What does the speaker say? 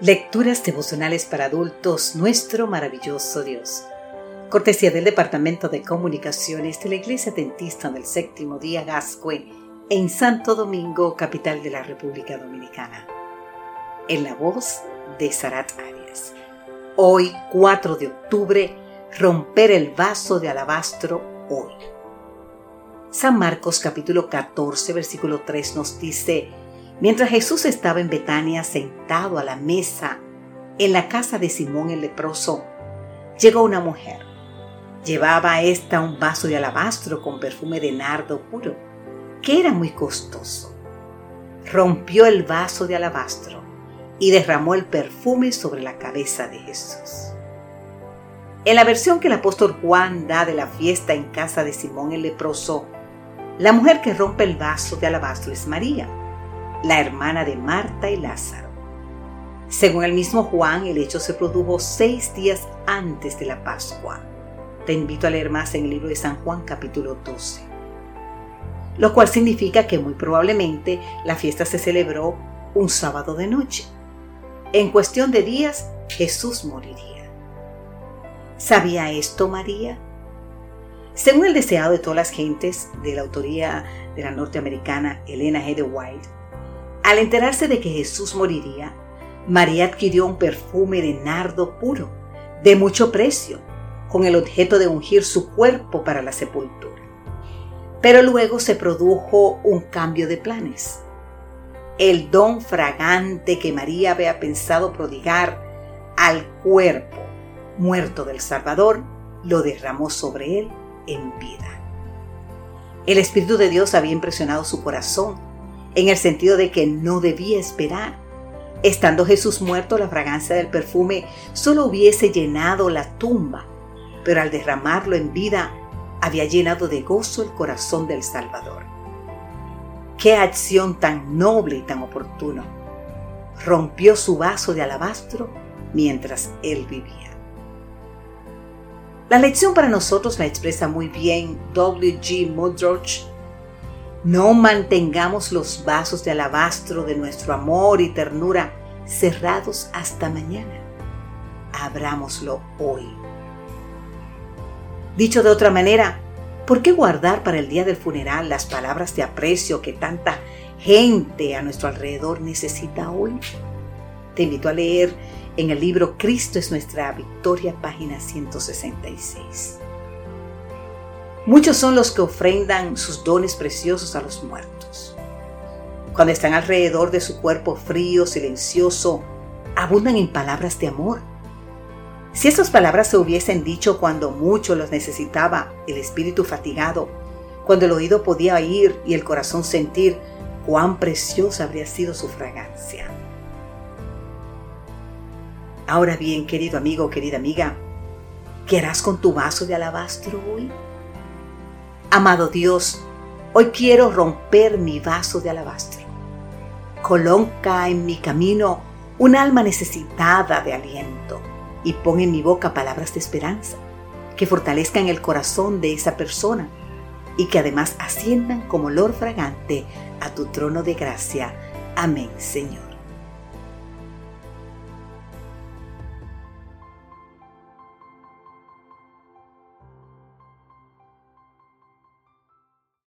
Lecturas devocionales para adultos, nuestro maravilloso Dios. Cortesía del Departamento de Comunicaciones de la Iglesia Dentista del Séptimo Día Gascue en Santo Domingo, capital de la República Dominicana. En la voz de Sarat Arias. Hoy, 4 de octubre, romper el vaso de alabastro hoy. San Marcos capítulo 14, versículo 3 nos dice, Mientras Jesús estaba en Betania sentado a la mesa en la casa de Simón el leproso, llegó una mujer. Llevaba esta un vaso de alabastro con perfume de nardo puro, que era muy costoso. Rompió el vaso de alabastro y derramó el perfume sobre la cabeza de Jesús. En la versión que el apóstol Juan da de la fiesta en casa de Simón el leproso, la mujer que rompe el vaso de alabastro es María la hermana de Marta y Lázaro. Según el mismo Juan, el hecho se produjo seis días antes de la Pascua. Te invito a leer más en el libro de San Juan capítulo 12. Lo cual significa que muy probablemente la fiesta se celebró un sábado de noche. En cuestión de días, Jesús moriría. ¿Sabía esto María? Según el deseado de todas las gentes de la autoría de la norteamericana Elena G. de White, al enterarse de que Jesús moriría, María adquirió un perfume de nardo puro, de mucho precio, con el objeto de ungir su cuerpo para la sepultura. Pero luego se produjo un cambio de planes. El don fragante que María había pensado prodigar al cuerpo muerto del Salvador, lo derramó sobre él en vida. El Espíritu de Dios había impresionado su corazón en el sentido de que no debía esperar. Estando Jesús muerto, la fragancia del perfume solo hubiese llenado la tumba, pero al derramarlo en vida, había llenado de gozo el corazón del Salvador. Qué acción tan noble y tan oportuna. Rompió su vaso de alabastro mientras él vivía. La lección para nosotros la expresa muy bien W. G. Mudroch no mantengamos los vasos de alabastro de nuestro amor y ternura cerrados hasta mañana. Abrámoslo hoy. Dicho de otra manera, ¿por qué guardar para el día del funeral las palabras de aprecio que tanta gente a nuestro alrededor necesita hoy? Te invito a leer en el libro Cristo es nuestra victoria, página 166. Muchos son los que ofrendan sus dones preciosos a los muertos. Cuando están alrededor de su cuerpo frío, silencioso, abundan en palabras de amor. Si esas palabras se hubiesen dicho cuando mucho los necesitaba el espíritu fatigado, cuando el oído podía oír y el corazón sentir cuán preciosa habría sido su fragancia. Ahora bien, querido amigo, querida amiga, ¿qué harás con tu vaso de alabastro hoy? Amado Dios, hoy quiero romper mi vaso de alabastro. Coloca en mi camino un alma necesitada de aliento y pon en mi boca palabras de esperanza que fortalezcan el corazón de esa persona y que además asciendan como olor fragante a tu trono de gracia. Amén, Señor.